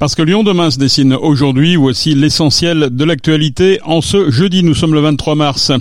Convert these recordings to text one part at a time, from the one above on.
Parce que Lyon demain se dessine aujourd'hui, voici l'essentiel de l'actualité. En ce jeudi, nous sommes le 23 mars.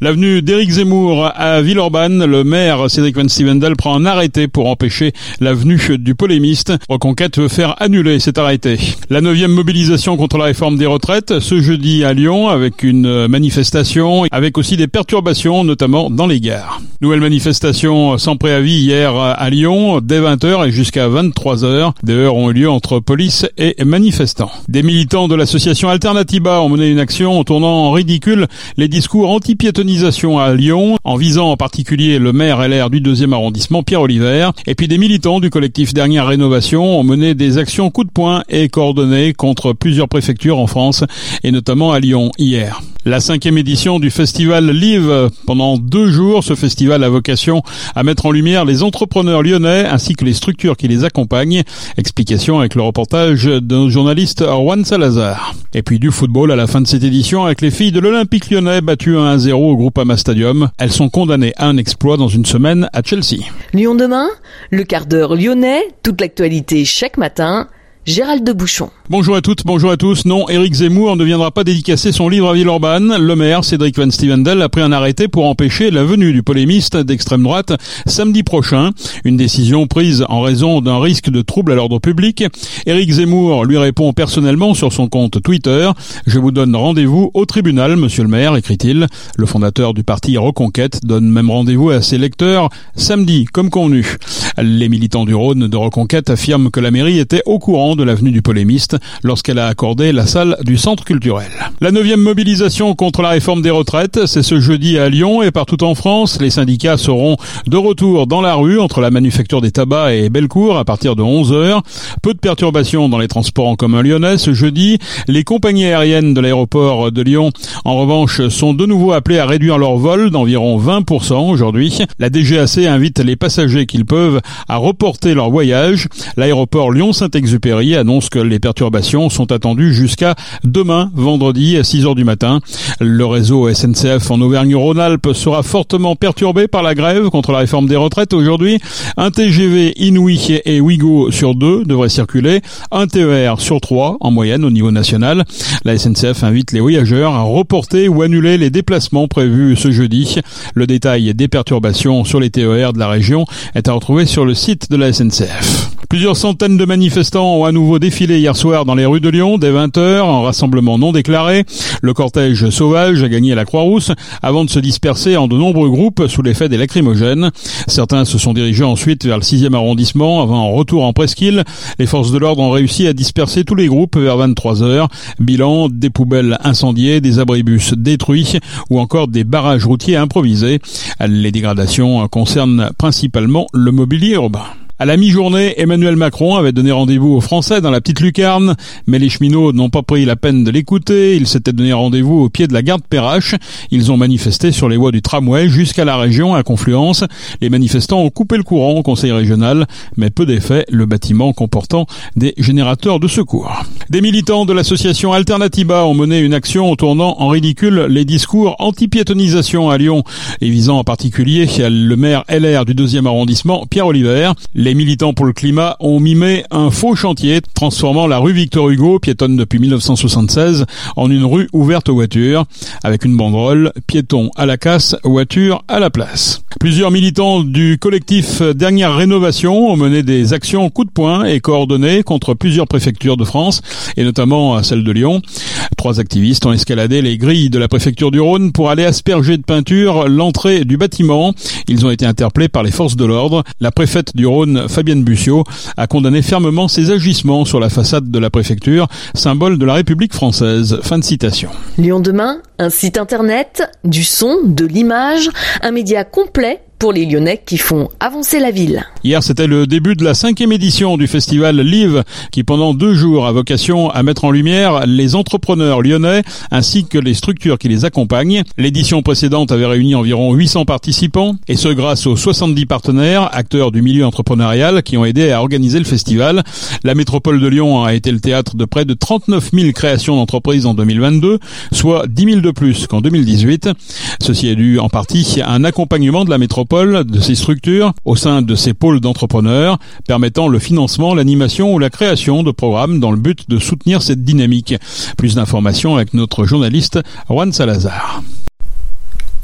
L'avenue d'Éric Zemmour à Villeurbanne, le maire Cédric Van Stevendel prend un arrêté pour empêcher l'avenue du polémiste. Reconquête veut faire annuler cet arrêté. La neuvième mobilisation contre la réforme des retraites, ce jeudi à Lyon, avec une manifestation, avec aussi des perturbations, notamment dans les gares. Nouvelle manifestation sans préavis hier à Lyon, dès 20h et jusqu'à 23h. Des heures ont eu lieu entre police et manifestants. Des militants de l'association Alternatiba ont mené une action en tournant en ridicule les discours anti-piétonisation à Lyon, en visant en particulier le maire LR du deuxième arrondissement, Pierre Oliver. Et puis des militants du collectif Dernière Rénovation ont mené des actions coup de poing et coordonnées contre plusieurs préfectures en France, et notamment à Lyon hier. La cinquième édition du festival Live. Pendant deux jours, ce festival a vocation à mettre en lumière les entrepreneurs lyonnais ainsi que les structures qui les accompagnent. Explication avec le reportage d'un journaliste Juan Salazar. Et puis du football à la fin de cette édition avec les filles de l'Olympique lyonnais battues 1-0 au groupe Ama Stadium. Elles sont condamnées à un exploit dans une semaine à Chelsea. Lyon demain, le quart d'heure lyonnais, toute l'actualité chaque matin. Gérald de Bouchon. Bonjour à toutes, bonjour à tous. Non, Éric Zemmour ne viendra pas dédicacer son livre à Villeurbanne. Le maire, Cédric Van Stevendel, a pris un arrêté pour empêcher la venue du polémiste d'extrême droite samedi prochain. Une décision prise en raison d'un risque de trouble à l'ordre public. Éric Zemmour lui répond personnellement sur son compte Twitter. Je vous donne rendez-vous au tribunal, monsieur le maire, écrit-il. Le fondateur du parti Reconquête donne même rendez-vous à ses lecteurs samedi, comme convenu. Les militants du Rhône de Reconquête affirment que la mairie était au courant de l'avenue du polémiste lorsqu'elle a accordé la salle du centre culturel. La neuvième mobilisation contre la réforme des retraites, c'est ce jeudi à Lyon et partout en France. Les syndicats seront de retour dans la rue entre la manufacture des tabacs et Bellecour à partir de 11h. Peu de perturbations dans les transports en commun lyonnais ce jeudi. Les compagnies aériennes de l'aéroport de Lyon, en revanche, sont de nouveau appelées à réduire leur vol d'environ 20% aujourd'hui. La DGAC invite les passagers qu'ils peuvent à reporter leur voyage. L'aéroport Lyon-Saint-Exupéry annonce que les perturbations sont attendues jusqu'à demain, vendredi, à 6 heures du matin. Le réseau SNCF en Auvergne-Rhône-Alpes sera fortement perturbé par la grève contre la réforme des retraites aujourd'hui. Un TGV Inouï et Ouigo sur deux devrait circuler, un TER sur trois en moyenne au niveau national. La SNCF invite les voyageurs à reporter ou annuler les déplacements prévus ce jeudi. Le détail des perturbations sur les TER de la région est à retrouver sur le site de la SNCF. Plusieurs centaines de manifestants ont à nouveau défilé hier soir dans les rues de Lyon dès 20h en rassemblement non déclaré. Le cortège sauvage a gagné la Croix-Rousse avant de se disperser en de nombreux groupes sous l'effet des lacrymogènes. Certains se sont dirigés ensuite vers le 6e arrondissement avant un retour en presqu'île. Les forces de l'ordre ont réussi à disperser tous les groupes vers 23h. Bilan, des poubelles incendiées, des abribus détruits ou encore des barrages routiers improvisés. Les dégradations concernent principalement le mobilier urbain. À la mi-journée, Emmanuel Macron avait donné rendez-vous aux Français dans la petite lucarne, mais les cheminots n'ont pas pris la peine de l'écouter. Ils s'étaient donné rendez-vous au pied de la gare de Perrache. Ils ont manifesté sur les voies du tramway jusqu'à la région à Confluence. Les manifestants ont coupé le courant au conseil régional, mais peu d'effet, le bâtiment comportant des générateurs de secours. Des militants de l'association Alternatiba ont mené une action en tournant en ridicule les discours anti-piétonisation à Lyon et visant en particulier le maire LR du deuxième arrondissement, Pierre Oliver. Les militants pour le climat ont mimé un faux chantier transformant la rue Victor Hugo, piétonne depuis 1976, en une rue ouverte aux voitures, avec une banderole piéton à la casse, voiture à la place. Plusieurs militants du collectif Dernière Rénovation ont mené des actions coup de poing et coordonnées contre plusieurs préfectures de France, et notamment celle de Lyon. Trois activistes ont escaladé les grilles de la préfecture du Rhône pour aller asperger de peinture l'entrée du bâtiment. Ils ont été interpellés par les forces de l'ordre. La préfète du Rhône Fabienne Bussiot, a condamné fermement ces agissements sur la façade de la préfecture, symbole de la République française. Fin de citation. Lyon demain, un site internet, du son, de l'image, un média complet pour les Lyonnais qui font avancer la ville. Hier, c'était le début de la cinquième édition du festival Live, qui pendant deux jours a vocation à mettre en lumière les entrepreneurs lyonnais ainsi que les structures qui les accompagnent. L'édition précédente avait réuni environ 800 participants, et ce grâce aux 70 partenaires, acteurs du milieu entrepreneurial, qui ont aidé à organiser le festival. La métropole de Lyon a été le théâtre de près de 39 000 créations d'entreprises en 2022, soit 10 000 de plus qu'en 2018. Ceci est dû en partie à un accompagnement de la métropole de ces structures au sein de ces pôles d'entrepreneurs, permettant le financement, l'animation ou la création de programmes dans le but de soutenir cette dynamique. Plus d'informations avec notre journaliste Juan Salazar.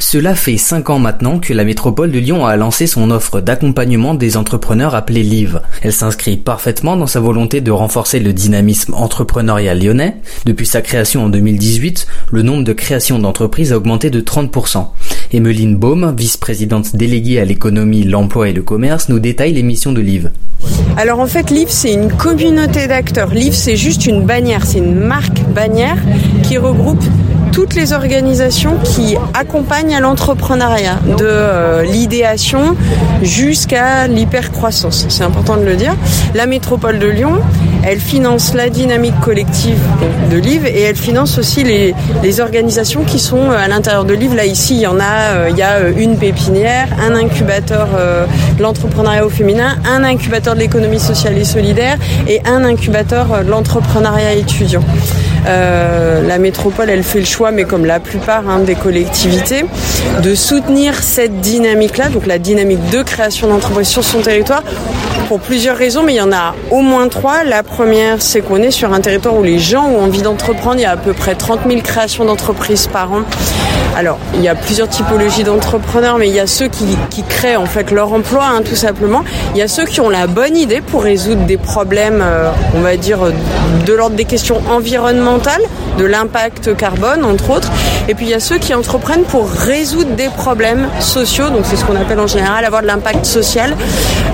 Cela fait cinq ans maintenant que la métropole de Lyon a lancé son offre d'accompagnement des entrepreneurs appelée LIVE. Elle s'inscrit parfaitement dans sa volonté de renforcer le dynamisme entrepreneurial lyonnais. Depuis sa création en 2018, le nombre de créations d'entreprises a augmenté de 30%. Emeline Baum, vice-présidente déléguée à l'économie, l'emploi et le commerce, nous détaille les missions de LIVE. Alors en fait, LIVE, c'est une communauté d'acteurs. LIVE, c'est juste une bannière, c'est une marque bannière qui regroupe toutes les organisations qui accompagnent à l'entrepreneuriat, de euh, l'idéation jusqu'à l'hypercroissance. C'est important de le dire. La métropole de Lyon, elle finance la dynamique collective de Live et elle finance aussi les, organisations qui sont euh, à l'intérieur de Live. Là ici, il y en a, euh, il y a une pépinière, un incubateur de l'entrepreneuriat au féminin, un incubateur de l'économie sociale et solidaire et un incubateur de l'entrepreneuriat étudiant. Euh, la métropole, elle fait le choix, mais comme la plupart hein, des collectivités, de soutenir cette dynamique-là, donc la dynamique de création d'entreprises sur son territoire, pour plusieurs raisons, mais il y en a au moins trois. La première, c'est qu'on est sur un territoire où les gens ont envie d'entreprendre. Il y a à peu près 30 000 créations d'entreprises par an. Alors, il y a plusieurs typologies d'entrepreneurs, mais il y a ceux qui, créent en fait leur emploi, hein, tout simplement. Il y a ceux qui ont la bonne idée pour résoudre des problèmes, euh, on va dire, de l'ordre des questions environnementales, de l'impact carbone, entre autres. Et puis il y a ceux qui entreprennent pour résoudre des problèmes sociaux, donc c'est ce qu'on appelle en général avoir de l'impact social.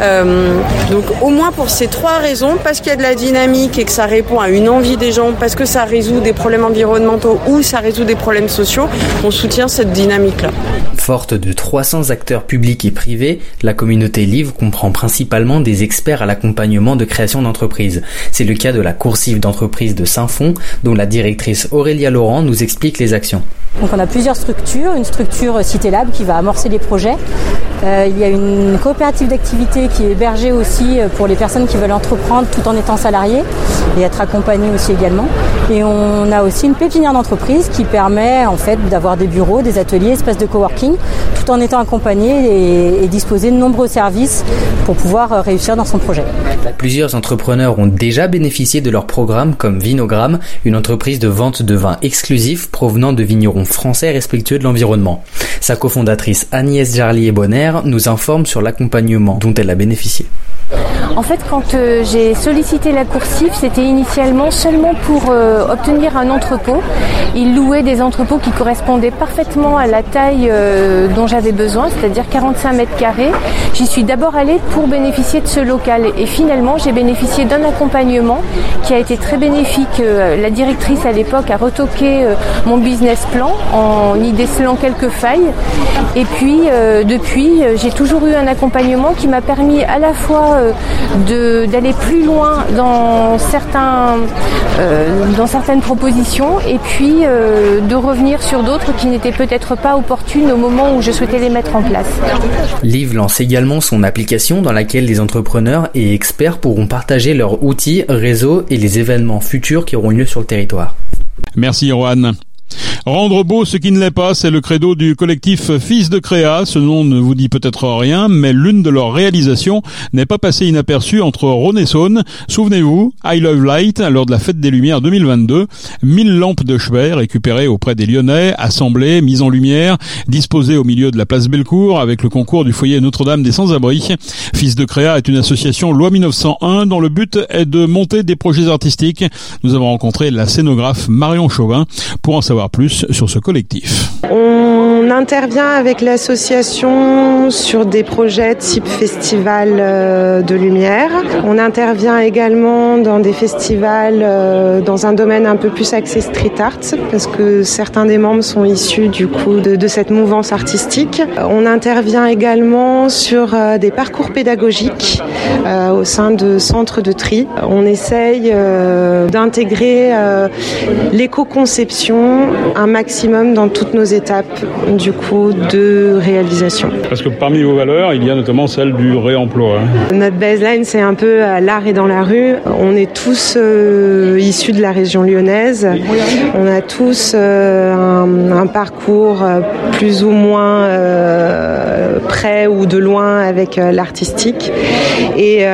Euh, donc au moins pour ces trois raisons, parce qu'il y a de la dynamique et que ça répond à une envie des gens, parce que ça résout des problèmes environnementaux ou ça résout des problèmes sociaux, Forte de 300 acteurs publics et privés, la communauté Livre comprend principalement des experts à l'accompagnement de création d'entreprises. C'est le cas de la coursive d'entreprise de Saint-Fond, dont la directrice Aurélia Laurent nous explique les actions. Donc on a plusieurs structures, une structure Cité Lab qui va amorcer les projets. Euh, il y a une coopérative d'activité qui est hébergée aussi euh, pour les personnes qui veulent entreprendre tout en étant salariés et être accompagnées aussi également. Et on a aussi une pépinière d'entreprise qui permet en fait d'avoir des bureaux, des ateliers, espaces de coworking, tout en étant accompagné et, disposer de nombreux services pour pouvoir euh, réussir dans son projet. Plusieurs entrepreneurs ont déjà bénéficié de leur programme comme Vinogramme, une entreprise de vente de vins exclusifs provenant de vignerons français respectueux de l'environnement. Sa cofondatrice Agnès Jarlier-Bonner nous informe sur l'accompagnement dont elle a bénéficié. En fait, quand euh, j'ai sollicité la coursive, c'était initialement seulement pour euh, obtenir un entrepôt. Ils louaient des entrepôts qui correspondaient parfaitement à la taille euh, dont j'avais besoin, c'est-à-dire 45 mètres carrés. J'y suis d'abord allée pour bénéficier de ce local et finalement j'ai bénéficié d'un accompagnement qui a été très bénéfique. la directrice à l'époque a retoqué mon business plan en y décelant quelques failles et puis depuis j'ai toujours eu un accompagnement qui m'a permis à la fois d'aller plus loin dans, certains, euh, dans certaines propositions et puis euh, de revenir sur d'autres qui n'étaient peut-être pas opportunes au moment où je souhaitais les mettre en place. Liv lance également son application dans laquelle les entrepreneurs et experts pourront partager leurs outils, réseaux et les événements futurs qui auront lieu sur le territoire. Merci Rohan. Rendre beau ce qui ne l'est pas, c'est le credo du collectif Fils de Créa. Ce nom ne vous dit peut-être rien, mais l'une de leurs réalisations n'est pas passée inaperçue entre Rhône et Saône. Souvenez-vous, I Love Light, lors de la Fête des Lumières 2022, 1000 lampes de chevet récupérées auprès des Lyonnais, assemblées, mises en lumière, disposées au milieu de la place Bellecour avec le concours du foyer Notre-Dame des Sans-Abri. Fils de Créa est une association loi 1901 dont le but est de monter des projets artistiques. Nous avons rencontré la scénographe Marion Chauvin pour en savoir plus sur ce collectif. Intervient avec l'association sur des projets type festival euh, de lumière. On intervient également dans des festivals euh, dans un domaine un peu plus axé street art parce que certains des membres sont issus du coup de, cette mouvance artistique. On intervient également sur euh, des parcours pédagogiques au sein de centres de tri. On essaye d'intégrer l'éco-conception un maximum dans toutes nos étapes du coup de réalisation. Parce que parmi vos valeurs, il y a notamment celle du réemploi. Hein. Notre baseline, c'est un peu l'art est dans la rue. On est tous issus de la région lyonnaise. On a tous un, un, parcours plus ou moins près ou de loin avec l'artistique. Et,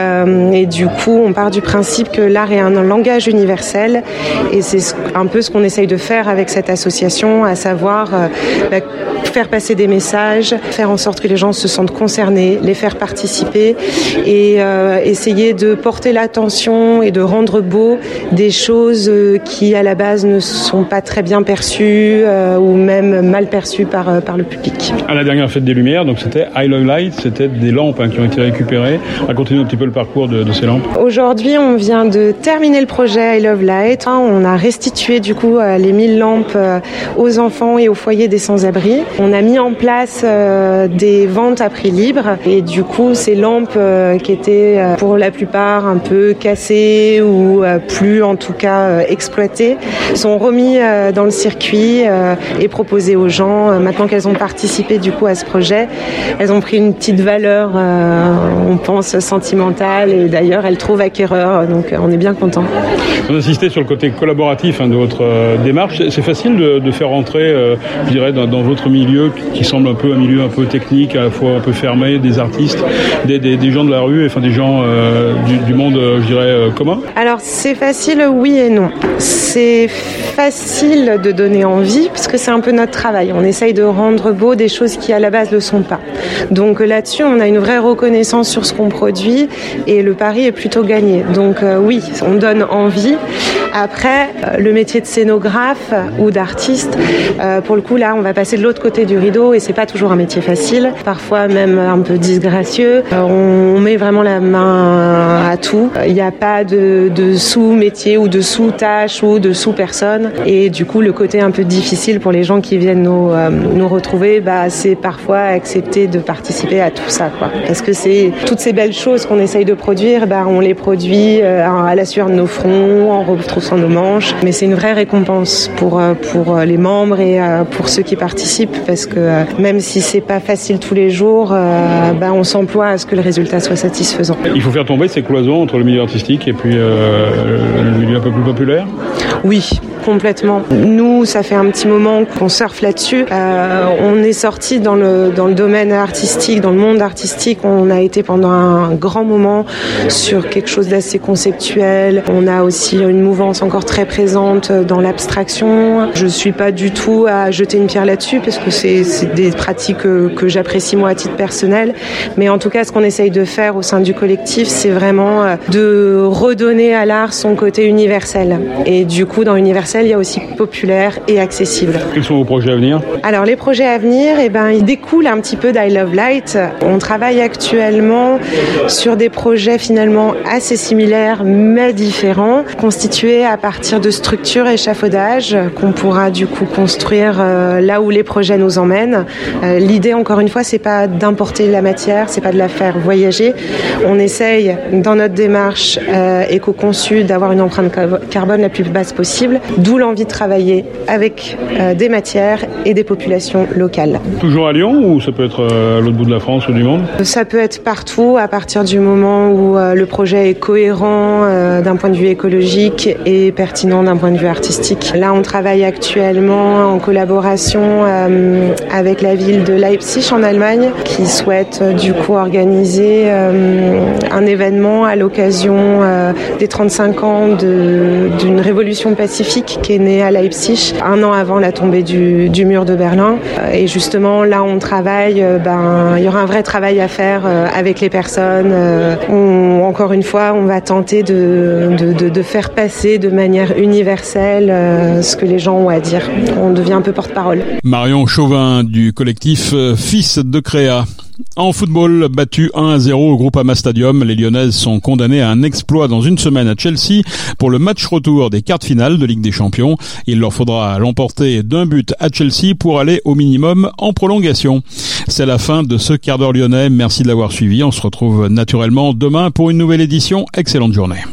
et du coup, on part du principe que l'art est un langage universel et c'est un peu ce qu'on essaye de faire avec cette association, à savoir euh, bah, faire passer des messages, faire en sorte que les gens se sentent concernés, les faire participer et euh, essayer de porter l'attention et de rendre beau des choses euh, qui à la base ne sont pas très bien perçues ou même mal perçues par, par le public. À la dernière fête des Lumières, donc c'était I Love Light, c'était des lampes hein, qui ont été récupérées. Racontez-nous un petit peu le parcours de, de ces lampes. Aujourd'hui, on vient de terminer le projet I Love Light. On a restitué du coup euh, les 1000 lampes euh, aux enfants et aux foyers des sans-abri. On a mis en place euh, des ventes à prix libre et du coup ces lampes qui étaient pour la plupart un peu cassées ou plus en tout cas exploitées sont remis dans le circuit et proposées aux gens. Maintenant qu'elles ont participé du coup à ce projet, elles ont pris une petite valeur, on pense sentimentale et d'ailleurs elles trouvent acquéreur. Donc on est bien content. On insistait sur le côté collaboratif hein, de votre euh, démarche. C'est facile de, faire rentrer, euh, je dirais, dans, votre milieu qui semble un peu un milieu un peu technique, à la fois un peu fermé, des artistes, des, gens de la rue, enfin des gens euh, du, monde, je dirais, commun. Alors c'est facile, oui et non. C'est facile de donner envie parce que c'est un peu notre travail. On essaye de rendre beau des choses qui à la base ne le sont pas. Donc là-dessus, on a une vraie reconnaissance sur ce qu'on produit et le pari est plutôt gagné. Donc oui, on donne envie. Après, euh, le métier de scénographe ou d'artiste, euh, pour le coup, là, on va passer de l'autre côté du rideau et c'est pas toujours un métier facile, parfois même un peu disgracieux. Euh, on met vraiment la main à tout. Il n'y a pas de, sous-métier ou de sous-tâche ou de sous-personne. Et du coup, le côté un peu difficile pour les gens qui viennent nous, nous retrouver, bah, c'est parfois accepter de participer à tout ça. Quoi. Parce que c'est toutes ces belles choses qu'on essaye de produire, bah, on les produit à la sueur de nos fronts, en retroussant nos manches. Mais c'est une vraie récompense pour, euh, pour euh, les membres et euh, pour ceux qui participent parce que même si c'est pas facile tous les jours, bah, on s'emploie à ce que le résultat soit satisfaisant. Il faut faire tomber ces cloisons entre le milieu artistique et puis le milieu un peu plus populaire? Oui, complètement. Nous, ça fait un petit moment qu'on surfe là-dessus. Euh, on est sorti dans le, dans le domaine artistique, dans le monde artistique. On a été pendant un grand moment sur quelque chose d'assez conceptuel. On a aussi une mouvance encore très présente dans l'abstraction. Je suis pas du tout à jeter une pierre là-dessus parce que c'est des pratiques que, que j'apprécie moi à titre personnel. Mais en tout cas, ce qu'on essaye de faire au sein du collectif, c'est vraiment euh, de redonner à l'art son côté universel. Et du coup, dans universel, il y a aussi populaire et accessible. Quels sont vos projets à venir? Alors les projets à venir, eh ben, ils découlent un petit peu d'I Love Light. On travaille actuellement sur des projets finalement assez similaires mais différents, constitués à partir de structures échafaudages qu'on pourra du coup construire euh, là où les projets nous emmènent. Euh, l'idée encore une fois, c'est pas d'importer la matière, c'est pas de la faire voyager. On essaye dans notre démarche euh, éco-conçue d'avoir une empreinte carbone la plus basse possible D'où l'envie de travailler avec euh, des matières et des populations locales. Toujours à Lyon ou ça peut être à l'autre bout de la France ou du monde? Ça peut être partout à partir du moment où le projet est cohérent d'un point de vue écologique et pertinent d'un point de vue artistique. Là, on travaille actuellement en collaboration avec la ville de Leipzig en Allemagne qui souhaite du coup organiser un événement à l'occasion des 35 ans d'une révolution pacifique qui est né à Leipzig un an avant la tombée du, mur de Berlin. Euh, et justement, là, on travaille. Euh, ben, il y aura un vrai travail à faire euh, avec les personnes. encore une fois, on va tenter de, de, faire passer de manière universelle ce que les gens ont à dire. On devient un peu porte-parole. Marion Chauvin du collectif Fils de Créa. En football, battu 1 à 0 au groupe Ama Stadium, les Lyonnaises sont condamnées à un exploit dans une semaine à Chelsea pour le match retour des quarts finales de Ligue des Champions. Il leur faudra l'emporter d'un but à Chelsea pour aller au minimum en prolongation. C'est la fin de ce quart d'heure lyonnais. Merci de l'avoir suivi. On se retrouve naturellement demain pour une nouvelle édition. Excellente journée.